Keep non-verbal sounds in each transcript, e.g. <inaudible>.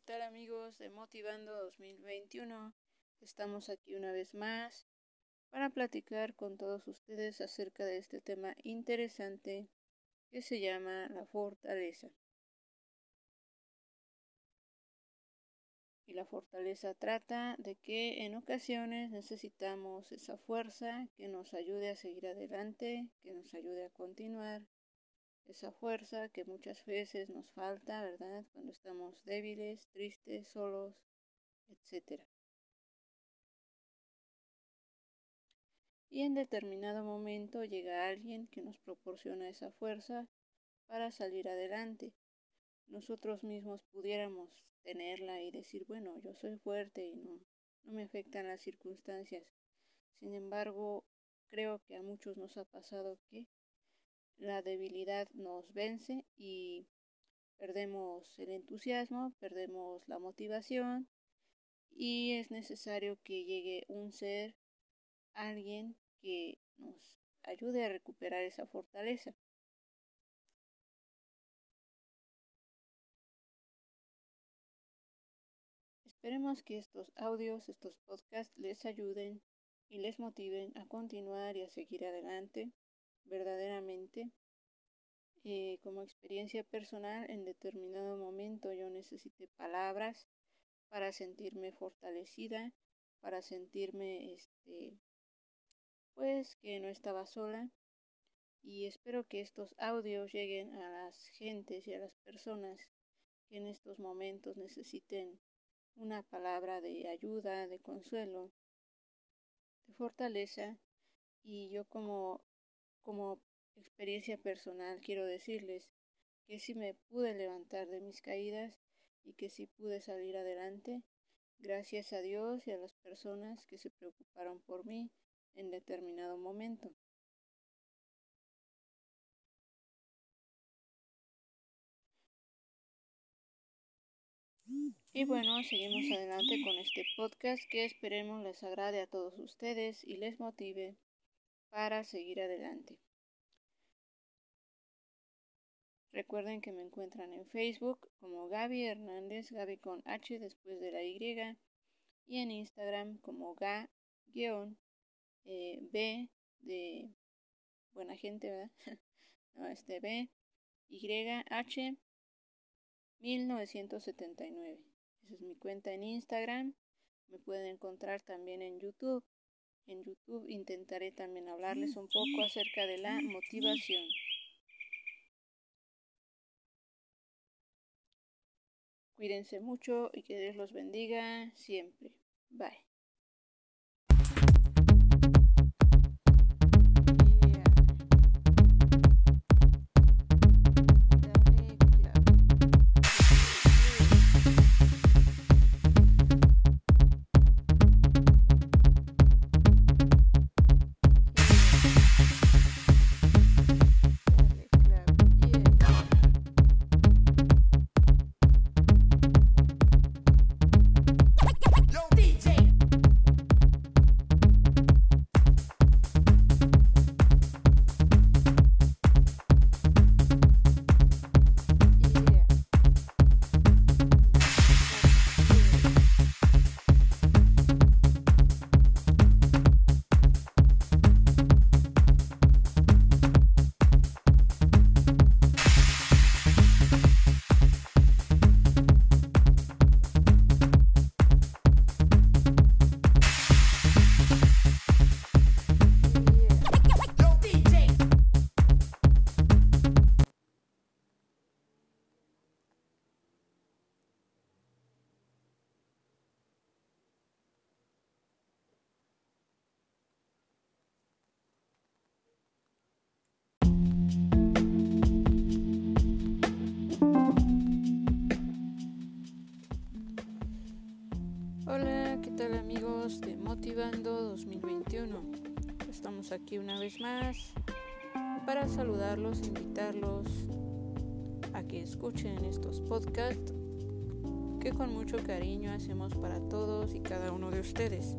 ¿qué tal amigos de Motivando 2021? Estamos aquí una vez más para platicar con todos ustedes acerca de este tema interesante que se llama la fortaleza. Y la fortaleza trata de que en ocasiones necesitamos esa fuerza que nos ayude a seguir adelante, que nos ayude a continuar, esa fuerza que muchas veces nos falta, ¿verdad? Cuando estamos débiles, tristes, solos, etc. Y en determinado momento llega alguien que nos proporciona esa fuerza para salir adelante. Nosotros mismos pudiéramos tenerla y decir, bueno, yo soy fuerte y no, no me afectan las circunstancias. Sin embargo, creo que a muchos nos ha pasado que la debilidad nos vence y perdemos el entusiasmo, perdemos la motivación y es necesario que llegue un ser, alguien que nos ayude a recuperar esa fortaleza. Esperemos que estos audios, estos podcasts les ayuden y les motiven a continuar y a seguir adelante verdaderamente. Eh, como experiencia personal, en determinado momento yo necesité palabras para sentirme fortalecida, para sentirme, este, pues que no estaba sola. Y espero que estos audios lleguen a las gentes y a las personas que en estos momentos necesiten una palabra de ayuda, de consuelo, de fortaleza. Y yo como como experiencia personal quiero decirles que si me pude levantar de mis caídas y que si pude salir adelante gracias a Dios y a las personas que se preocuparon por mí en determinado momento. Y bueno, seguimos adelante con este podcast que esperemos les agrade a todos ustedes y les motive para seguir adelante. Recuerden que me encuentran en Facebook como Gaby Hernández, Gaby con H después de la Y, y en Instagram como Ga-B de buena gente, ¿verdad? <laughs> no, este B, Y, H 1979. Esa es mi cuenta en Instagram. Me pueden encontrar también en YouTube en YouTube intentaré también hablarles un poco acerca de la motivación. Cuídense mucho y que Dios los bendiga siempre. Bye. Aquí una vez más para saludarlos, invitarlos a que escuchen estos podcasts que con mucho cariño hacemos para todos y cada uno de ustedes.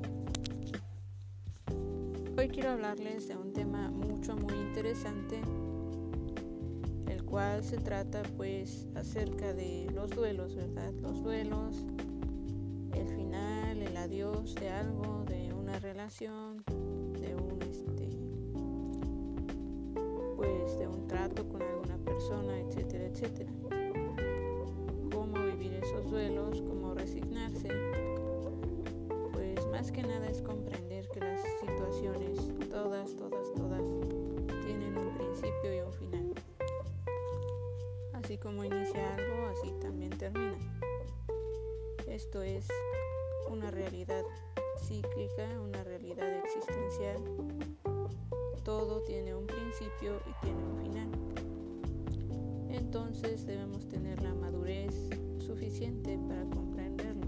Hoy quiero hablarles de un tema mucho muy interesante, el cual se trata pues acerca de los duelos, ¿verdad? Los duelos, el final, el adiós de algo, de una relación, de un con alguna persona, etcétera, etcétera. Cómo vivir esos duelos, cómo resignarse. Pues más que nada es comprender que las situaciones, todas, todas, todas, tienen un principio y un final. Así como inicia algo, así también termina. Esto es una realidad cíclica, una realidad existencial. Todo tiene un principio y tiene un. Entonces debemos tener la madurez suficiente para comprenderlo,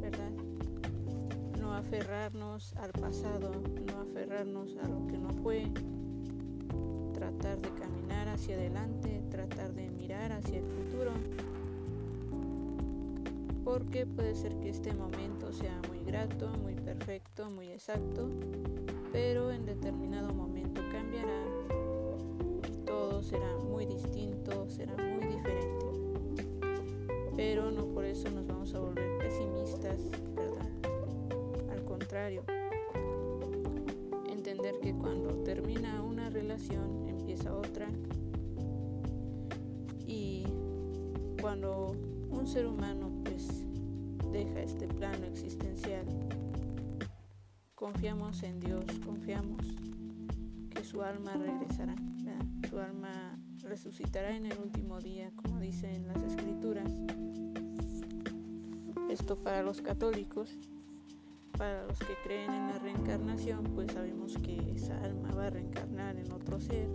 ¿verdad? No aferrarnos al pasado, no aferrarnos a lo que no fue, tratar de caminar hacia adelante, tratar de mirar hacia el futuro porque puede ser que este momento sea muy grato, muy perfecto, muy exacto, pero en determinado momento cambiará será muy distinto, será muy diferente. Pero no por eso nos vamos a volver pesimistas, ¿verdad? Al contrario, entender que cuando termina una relación empieza otra y cuando un ser humano deja este plano existencial. Confiamos en Dios, confiamos que su alma regresará, su alma resucitará en el último día, como dicen las escrituras. Esto para los católicos, para los que creen en la reencarnación, pues sabemos que esa alma va a reencarnar en otro ser.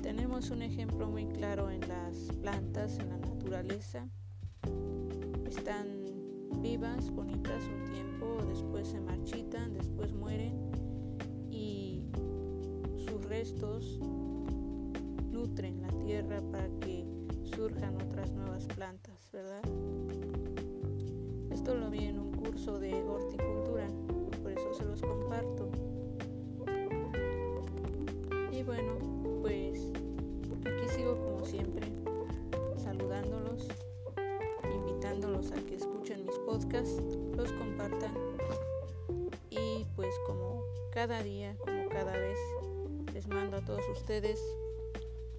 Tenemos un ejemplo muy claro en las plantas, en la naturaleza, están vivas, bonitas un tiempo, después se marchitan, después mueren restos nutren la tierra para que surjan otras nuevas plantas, ¿verdad? Esto lo vi en un curso de horticultura, por eso se los comparto. Y bueno, pues aquí sigo como siempre, saludándolos a que escuchen mis podcasts, los compartan y pues como cada día, como cada vez, mando a todos ustedes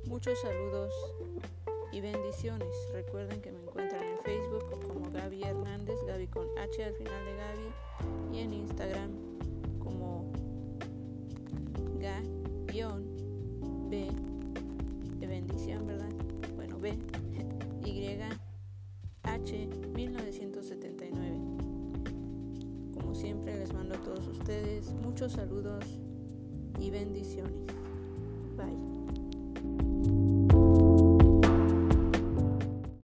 muchos saludos y bendiciones. Recuerden que me encuentran en Facebook como Gaby Hernández, Gaby con H al final de Gaby, y en Instagram como Ga-B de bendición, ¿verdad? Bueno, B, Y 1979. Como siempre les mando a todos ustedes muchos saludos y bendiciones. Bye.